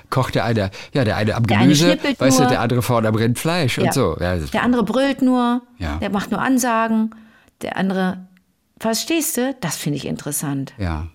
Kocht der eine, ja, der eine am Der eine Gemüse, schnippelt weißt du, der andere vorne am Rindfleisch und so. Ja, Der andere brüllt nur, Ja. der macht nur Ansagen, der andere, verstehst du? Das finde ich interessant. ja.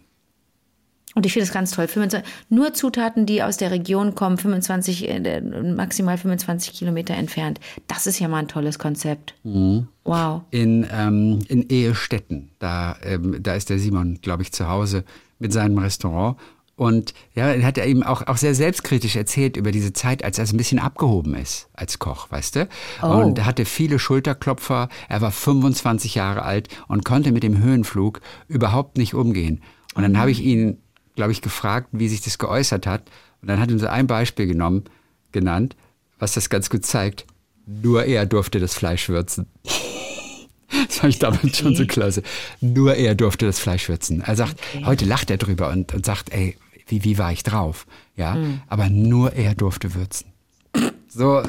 Und ich finde das ganz toll. 25, nur Zutaten, die aus der Region kommen, 25, äh, maximal 25 Kilometer entfernt. Das ist ja mal ein tolles Konzept. Mhm. Wow. In, ähm, in Ehestetten, da, ähm, da ist der Simon, glaube ich, zu Hause mit seinem Restaurant. Und ja, er hat er eben auch, auch sehr selbstkritisch erzählt über diese Zeit, als er so ein bisschen abgehoben ist als Koch, weißt du? Und er hatte viele Schulterklopfer. Er war 25 Jahre alt und konnte mit dem Höhenflug überhaupt nicht umgehen. Und dann habe ich ihn, glaube ich, gefragt, wie sich das geäußert hat. Und dann hat er so ein Beispiel genommen, genannt, was das ganz gut zeigt. Nur er durfte das Fleisch würzen. Das fand ich damals schon so klasse. Nur er durfte das Fleisch würzen. Er sagt, heute lacht er drüber und, und sagt, ey, wie, wie war ich drauf? Ja, aber nur er durfte würzen. So,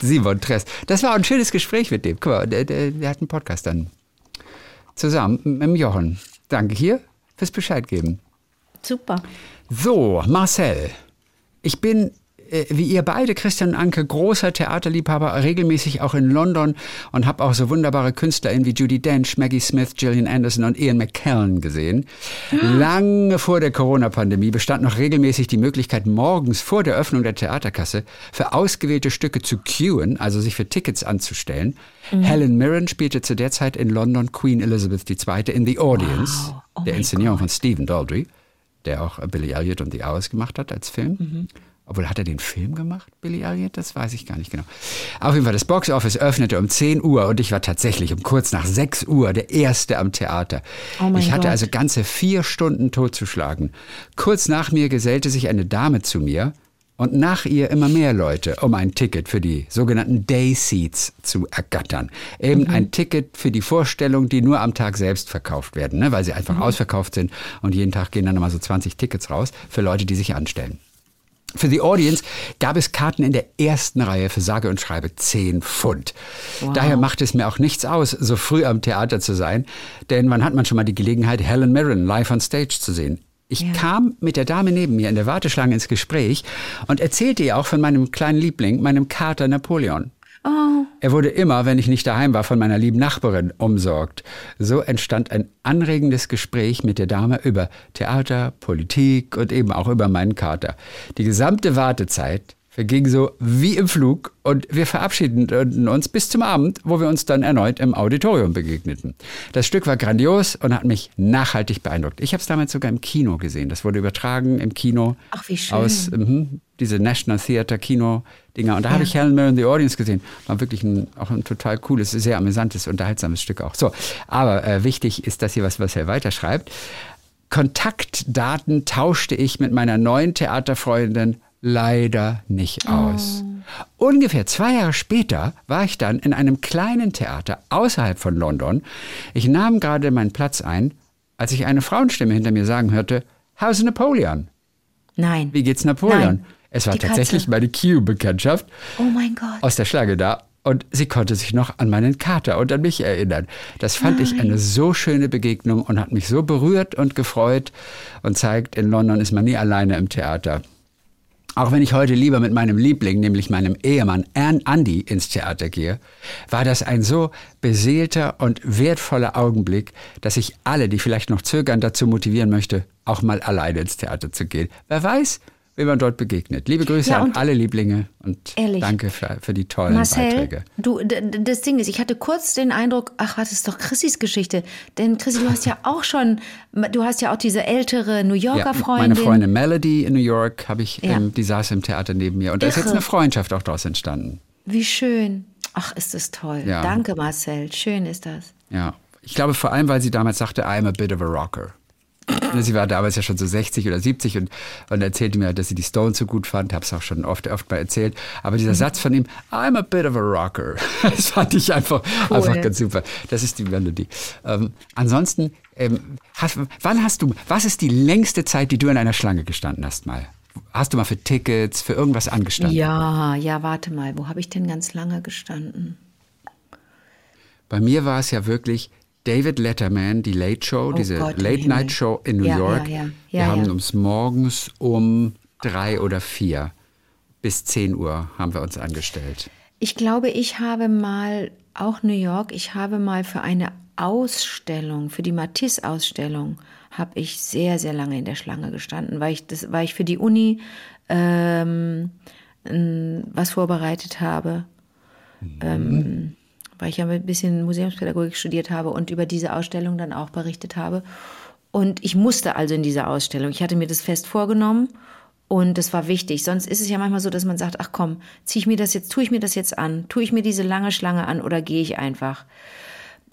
Simon Tress. Das war ein schönes Gespräch mit dem. Guck mal, der, der, der hat einen Podcast dann zusammen mit dem Jochen. Danke hier fürs Bescheid geben. Super. So, Marcel. Ich bin, äh, wie ihr beide, Christian und Anke, großer Theaterliebhaber, regelmäßig auch in London und habe auch so wunderbare KünstlerInnen wie Judy Dench, Maggie Smith, Gillian Anderson und Ian McKellen gesehen. Lange vor der Corona-Pandemie bestand noch regelmäßig die Möglichkeit, morgens vor der Öffnung der Theaterkasse für ausgewählte Stücke zu queuen, also sich für Tickets anzustellen. Helen Mirren spielte zu der Zeit in London Queen Elizabeth II. in The Audience, Wow. Oh der Inszenierung von Stephen Daldry der auch Billy Elliot und The Hours gemacht hat als Film. Obwohl, hat er den Film gemacht, Billy Elliot? Das weiß ich gar nicht genau. Auf jeden Fall, das Box Office öffnete um 10 Uhr und ich war tatsächlich um kurz nach 6 Uhr der Erste am Theater. Oh ich hatte Gott. also ganze vier Stunden totzuschlagen. Kurz nach mir gesellte sich eine Dame zu mir und nach ihr immer mehr Leute, um ein Ticket für die sogenannten Day Seats zu ergattern. Eben ein Ticket für die Vorstellung, die nur am Tag selbst verkauft werden, ne, weil sie einfach ausverkauft sind und jeden Tag gehen dann immer so 20 Tickets raus für Leute, die sich anstellen. Für die Audience gab es Karten in der ersten Reihe für sage und schreibe 10 Pfund. Daher macht es mir auch nichts aus, so früh am Theater zu sein, denn wann hat man schon mal die Gelegenheit, Helen Mirren live on stage zu sehen? Ich kam mit der Dame neben mir in der Warteschlange ins Gespräch und erzählte ihr auch von meinem kleinen Liebling, meinem Kater Napoleon. Oh, Er wurde immer, wenn ich nicht daheim war, von meiner lieben Nachbarin umsorgt. So entstand ein anregendes Gespräch mit der Dame über Theater, Politik und eben auch über meinen Kater. Die gesamte Wartezeit verging so wie im Flug und wir verabschiedeten uns bis zum Abend, wo wir uns dann erneut im Auditorium begegneten. Das Stück war grandios und hat mich nachhaltig beeindruckt. Ich habe es damals sogar im Kino gesehen. Das wurde übertragen im Kino Ach, wie schön. aus mhm, diese National Theater Kino Dinger. Und da habe ich Helen Mirren the Audience gesehen. War wirklich ein, auch ein total cooles, sehr amüsantes, unterhaltsames Stück auch. So, aber äh, wichtig ist das hier, was, was er weiterschreibt. Kontaktdaten tauschte ich mit meiner neuen Theaterfreundin leider nicht aus. Ungefähr zwei Jahre später war ich dann in einem kleinen Theater außerhalb von London. Ich nahm gerade meinen Platz ein, als ich eine Frauenstimme hinter mir sagen hörte, How's Napoleon? Nein. Wie geht's Napoleon? Nein. Es war Die Katze. tatsächlich meine Q-Bekanntschaft Oh mein Gott. aus der Schlange da. Und sie konnte sich noch an meinen Kater und an mich erinnern. Das fand ich eine so schöne Begegnung und hat mich so berührt und gefreut und zeigt, in London ist man nie alleine im Theater. Auch wenn ich heute lieber mit meinem Liebling, nämlich meinem Ehemann Ann Andy, ins Theater gehe, war das ein so beseelter und wertvoller Augenblick, dass ich alle, die vielleicht noch zögern, dazu motivieren möchte, auch mal alleine ins Theater zu gehen. Wer weiß, wie man dort begegnet. Liebe Grüße Ja, an alle Lieblinge und Ehrlich. danke für, für die tollen Marcel, Beiträge. du, das Ding ist, ich hatte kurz den Eindruck, ach, was ist doch Chrissys Geschichte? Denn Chrissy, du hast ja auch schon, du hast ja auch diese ältere New Yorker Ja, Freundin. meine Freundin Melody in New York habe ich, Ja. ähm, die saß im Theater neben mir und da ist jetzt Irre. eine Freundschaft auch daraus entstanden. Wie schön. Ach, ist das toll. Danke, Marcel. Schön ist das. Ja, ich glaube vor allem, weil sie damals sagte, I'm a bit of a rocker. Sie war damals ja schon so 60 oder 70 und, und erzählte mir, dass sie die Stones so gut fand. Habe es auch schon oft, oft mal erzählt. Aber Mhm. dieser Satz von ihm, I'm a bit of a rocker, das fand ich einfach, einfach ganz super. Das ist die Melodie. Ähm, ansonsten, ähm, hast, wann hast du, was ist die längste Zeit, die du in einer Schlange gestanden hast mal? Hast du mal für Tickets, für irgendwas angestanden? Ja, ja, warte mal. Wo habe ich denn ganz lange gestanden? Bei mir war es ja wirklich David Letterman, die Late Show, diese Oh Gott im Late. Night Show in New Ja, York. ja, ja. Wir haben uns morgens um drei oder vier bis 10 Uhr haben wir uns angestellt. Ich glaube, ich habe mal, auch New York, ich habe mal für eine Ausstellung, für die Matisse-Ausstellung, habe ich sehr, sehr lange in der Schlange gestanden, weil ich, das, weil ich für die Uni ähm, was vorbereitet habe. Ähm, weil ich ja ein bisschen Museumspädagogik studiert habe und über diese Ausstellung dann auch berichtet habe. Und ich musste also in diese Ausstellung. Ich hatte mir das fest vorgenommen und das war wichtig. Sonst ist es ja manchmal so, dass man sagt, ach komm, ziehe ich mir das jetzt, tue ich mir das jetzt an, tue ich mir diese lange Schlange an oder gehe ich einfach?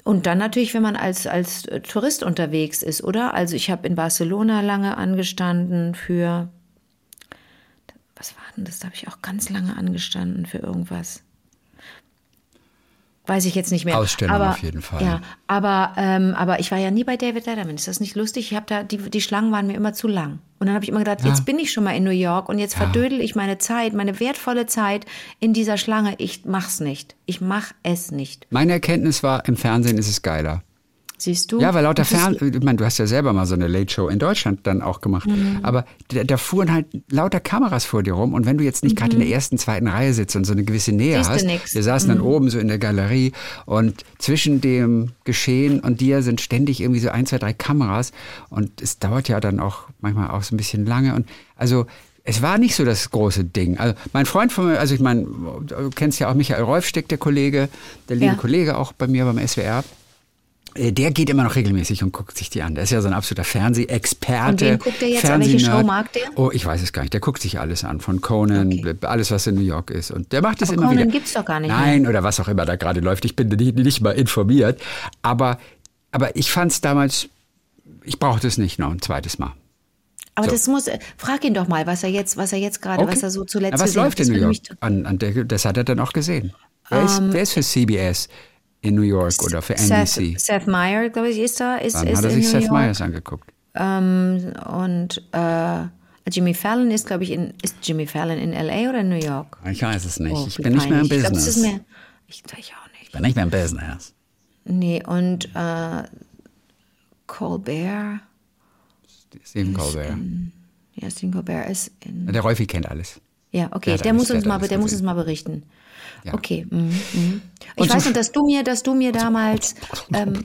Und dann natürlich, wenn man als, als äh, Tourist unterwegs ist, oder? Also ich habe in Barcelona lange angestanden für, was war denn das? Da habe ich auch ganz lange angestanden für irgendwas. Weiß ich jetzt nicht mehr. Ausstellung aber, auf jeden Fall. Ja, aber, ähm, aber ich war ja nie bei David Letterman. Ist das nicht lustig? Ich habe da, die, die Schlangen waren mir immer zu lang. Und dann habe ich immer gedacht, jetzt bin ich schon mal in New York und jetzt verdödel ich meine Zeit, meine wertvolle Zeit in dieser Schlange. Ich mach's nicht. Ich mach es nicht. Meine Erkenntnis war, im Fernsehen ist es geiler. Siehst du? Ja, weil lauter Fernsehen, ich meine, du hast ja selber mal so eine Late Show in Deutschland dann auch gemacht, Mhm. aber da, da fuhren halt lauter Kameras vor dir rum und wenn du jetzt nicht gerade in der ersten, zweiten Reihe sitzt und so eine gewisse Nähe Mhm. Siehst hast, nix. Mhm. wir saßen dann oben so in der Galerie und zwischen dem Geschehen und dir sind ständig irgendwie so ein, zwei, drei Kameras und es dauert ja dann auch manchmal auch so ein bisschen lange und also es war nicht so das große Ding. Also mein Freund von mir, also ich meine, du kennst ja auch Michael Rolfsteck, der Kollege, der liebe Ja. Kollege auch bei mir beim SWR. Äh, Der geht immer noch regelmäßig und guckt sich die an. Der ist ja so ein absoluter Fernsehexperte. Und wen guckt der jetzt an? Welche. Show mag der? Oh, ich weiß es gar nicht. Der guckt sich alles an. Von Conan, alles, was in New York ist. Und der macht das Aber immer Conan wieder. gibt's doch gar nicht Nein, oder was auch immer da gerade läuft. Ich bin nicht, nicht mal informiert. Aber, aber ich fand es damals, ich brauchte es nicht noch ein zweites Mal. Aber So. das muss, äh, frag ihn doch mal, was er jetzt, was er jetzt gerade, was er so zuletzt Na, was läuft hat. in Das New York? An, an der, das hat er dann auch gesehen. Wer, ist, wer ist für CBS in New York oder für NBC? Seth, Seth Meyer, glaube ich, ist da, ist, Dann ist hat er sich Seth York. Meyers angeguckt. Ähm, und äh, Jimmy Fallon ist, glaube ich, in, ist Jimmy Fallon in LA oder in New York? Ich weiß es nicht. Oh, ich bin nicht mehr im peinlich. Ich glaub, Business. das ist mehr, ich, ich auch nicht. Ich bin nicht mehr im Business. Nee, und äh, Colbert, Stephen Colbert. ja, Stephen Colbert ist in, Der Rolfi kennt alles. ja, okay, Der der, muss uns mal, der muss uns mal berichten. Ja. Okay, mhm, mhm. Und Ich zum weiß noch, dass du mir, dass du mir damals, ähm,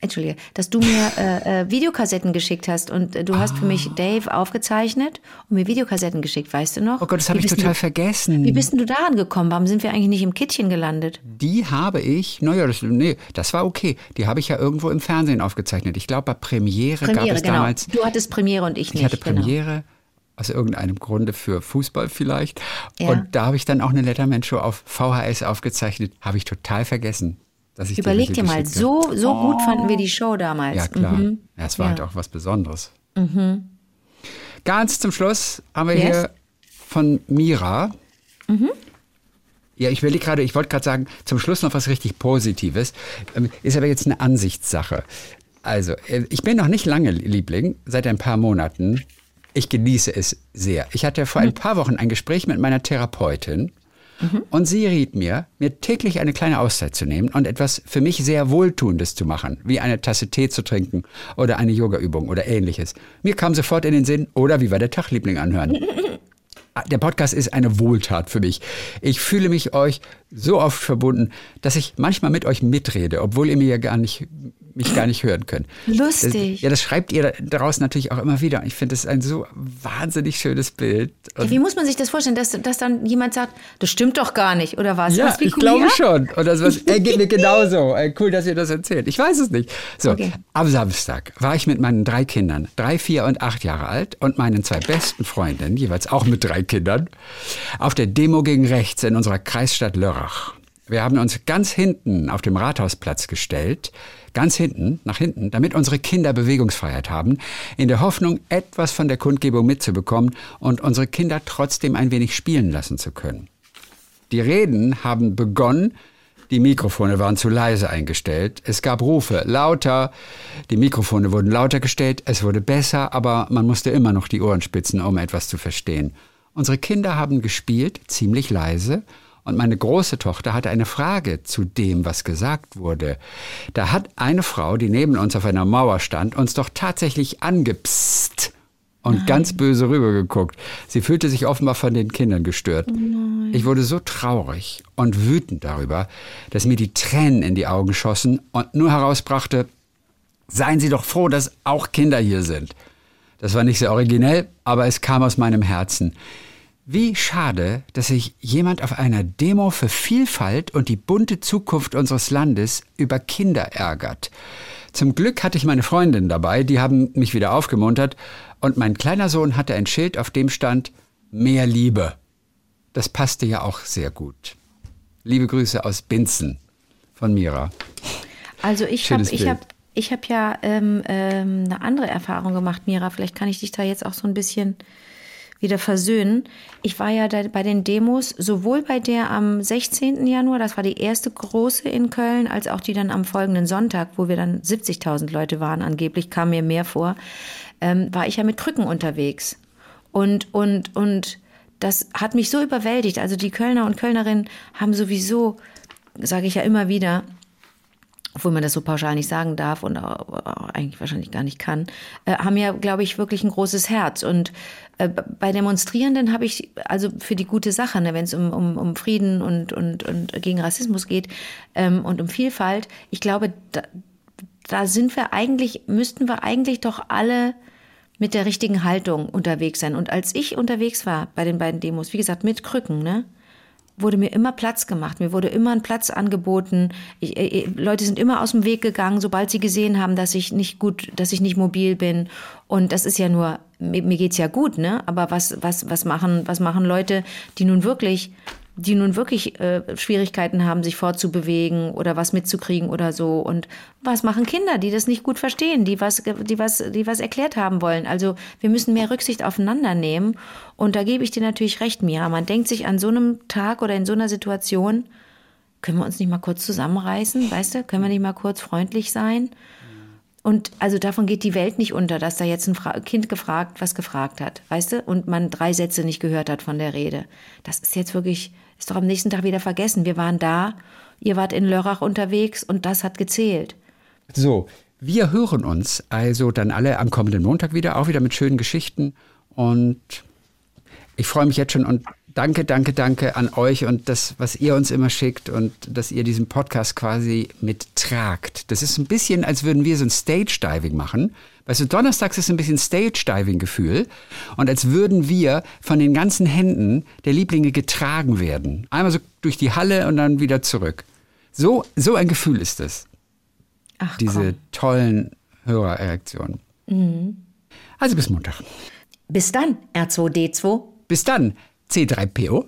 Entschuldige, dass du mir äh, äh, Videokassetten geschickt hast und äh, du hast für mich Dave aufgezeichnet und mir Videokassetten geschickt, weißt du noch? Oh Gott, das habe ich total du, vergessen. Wie bist denn du daran gekommen? Warum sind wir eigentlich nicht im Kittchen gelandet? Die habe ich, naja, das, nee, das war okay. Die habe ich ja irgendwo im Fernsehen aufgezeichnet. Ich glaube, bei Premiere, gab Premiere, es genau. damals. Du hattest Premiere und ich nicht. Ich hatte genau. Aus irgendeinem Grunde für Fußball vielleicht. Ja. Und da habe ich dann auch eine Letterman-Show auf VHS aufgezeichnet. Habe ich total vergessen. Dass ich Überleg dir mal, so, so gut fanden wir die Show damals. Ja, klar. Mhm. Ja, es war Ja. halt auch was Besonderes. Ganz zum Schluss haben wir Yes. hier von Mira. Ja, ich will gerade, ich wollte gerade sagen, zum Schluss noch was richtig Positives. Ähm, Ist aber jetzt eine Ansichtssache. Also, äh, ich bin noch nicht lange Liebling, seit ein paar Monaten. Ich genieße es sehr. Ich hatte vor ein paar Wochen ein Gespräch mit meiner Therapeutin und sie riet mir, mir täglich eine kleine Auszeit zu nehmen und etwas für mich sehr Wohltuendes zu machen, wie eine Tasse Tee zu trinken oder eine Yogaübung oder ähnliches. Mir kam sofort in den Sinn, oder wie war der Tag, Liebling, anhören. Der Podcast ist eine Wohltat für mich. Ich fühle mich euch so oft verbunden, dass ich manchmal mit euch mitrede, obwohl ihr mir ja gar nicht, mich gar nicht hören könnt. Lustig. Das, ja, das schreibt ihr daraus natürlich auch immer wieder. Ich finde das ein so wahnsinnig schönes Bild. Ja, wie muss man sich das vorstellen, dass, dass dann jemand sagt, das stimmt doch gar nicht, oder was? Ja, was, ich Kulia? glaube schon. Und das was, er geht mir genauso. Cool, dass ihr das erzählt. Ich weiß es nicht. So, Okay. am Samstag war ich mit meinen drei Kindern, drei, vier und acht Jahre alt, und meinen zwei besten Freundinnen, jeweils auch mit drei Kindern, auf der Demo gegen rechts in unserer Kreisstadt Lörrach. Wir haben uns ganz hinten auf dem Rathausplatz gestellt, ganz hinten, nach hinten, damit unsere Kinder Bewegungsfreiheit haben, in der Hoffnung, etwas von der Kundgebung mitzubekommen und unsere Kinder trotzdem ein wenig spielen lassen zu können. Die Reden haben begonnen, die Mikrofone waren zu leise eingestellt, es gab Rufe, lauter, die Mikrofone wurden lauter gestellt, es wurde besser, aber man musste immer noch die Ohren spitzen, um etwas zu verstehen. Unsere Kinder haben gespielt, ziemlich leise, und meine große Tochter hatte eine Frage zu dem, was gesagt wurde. Da hat eine Frau, die neben uns auf einer Mauer stand, uns doch tatsächlich angepsst und ganz böse rübergeguckt. Sie fühlte sich offenbar von den Kindern gestört. Ich wurde so traurig und wütend darüber, dass mir die Tränen in die Augen schossen und nur herausbrachte, seien Sie doch froh, dass auch Kinder hier sind. Das war nicht sehr originell, aber es kam aus meinem Herzen. Wie schade, dass sich jemand auf einer Demo für Vielfalt und die bunte Zukunft unseres Landes über Kinder ärgert. Zum Glück hatte ich meine Freundin dabei, die haben mich wieder aufgemuntert und mein kleiner Sohn hatte ein Schild, auf dem stand Mehr Liebe. Das passte ja auch sehr gut. Liebe Grüße aus Binzen von Mira. Also ich habe ich hab, ich hab ja ähm, ähm, eine andere Erfahrung gemacht, Mira. Vielleicht kann ich dich da jetzt auch so ein bisschen wieder versöhnen. Ich war ja bei den Demos, sowohl bei der am 16. Januar, das war die erste große in Köln, als auch die dann am folgenden Sonntag, wo wir dann 70.000 Leute waren, angeblich kam mir mehr vor, ähm, war ich ja mit Krücken unterwegs. Und, und, und das hat mich so überwältigt. Also die Kölner und Kölnerinnen haben sowieso, sage ich ja immer wieder, obwohl man das so pauschal nicht sagen darf und auch eigentlich wahrscheinlich gar nicht kann, äh, haben ja, glaube ich, wirklich ein großes Herz. Und bei Demonstrierenden habe ich, also für die gute Sache, ne, wenn es um, um, um Frieden und, und, und gegen Rassismus geht ähm, und um Vielfalt, ich glaube, da, da sind wir eigentlich, müssten wir eigentlich doch alle mit der richtigen Haltung unterwegs sein. Und als ich unterwegs war bei den beiden Demos, wie gesagt, mit Krücken, ne, wurde mir immer Platz gemacht. Mir wurde immer ein Platz angeboten. Ich, äh, Leute sind immer aus dem Weg gegangen, sobald sie gesehen haben, dass ich nicht gut, dass ich nicht mobil bin. Und das ist ja nur, mir, mir geht's ja gut, ne? Aber was, was, was machen, was machen Leute, die nun wirklich die nun wirklich äh, Schwierigkeiten haben, sich fortzubewegen oder was mitzukriegen oder so. Und was machen Kinder, die das nicht gut verstehen, die was, die was, die was erklärt haben wollen? Also wir müssen mehr Rücksicht aufeinander nehmen. Und da gebe ich dir natürlich recht, Mira. Man denkt sich an so einem Tag oder in so einer Situation, können wir uns nicht mal kurz zusammenreißen, weißt du? Können wir nicht mal kurz freundlich sein? Und also davon geht die Welt nicht unter, dass da jetzt ein Fra Kind gefragt, was gefragt hat, weißt du? Und man drei Sätze nicht gehört hat von der Rede. Das ist jetzt wirklich, ist doch am nächsten Tag wieder vergessen. Wir waren da, ihr wart in Lörrach unterwegs und das hat gezählt. So, wir hören uns also dann alle am kommenden Montag wieder, auch wieder mit schönen Geschichten. Und ich freue mich jetzt schon und danke, danke, danke an euch und das, was ihr uns immer schickt und dass ihr diesen Podcast quasi mittragt. Das ist ein bisschen, als würden wir so ein Stage-Diving machen. Weißt du, donnerstags ist ein bisschen Stage-Diving-Gefühl und als würden wir von den ganzen Händen der Lieblinge getragen werden. Einmal so durch die Halle und dann wieder zurück. So, so ein Gefühl ist es. Ach, Diese komm. tollen Hörerreaktionen. Also bis Montag. Bis dann, R2D2. Bis dann, C3PO.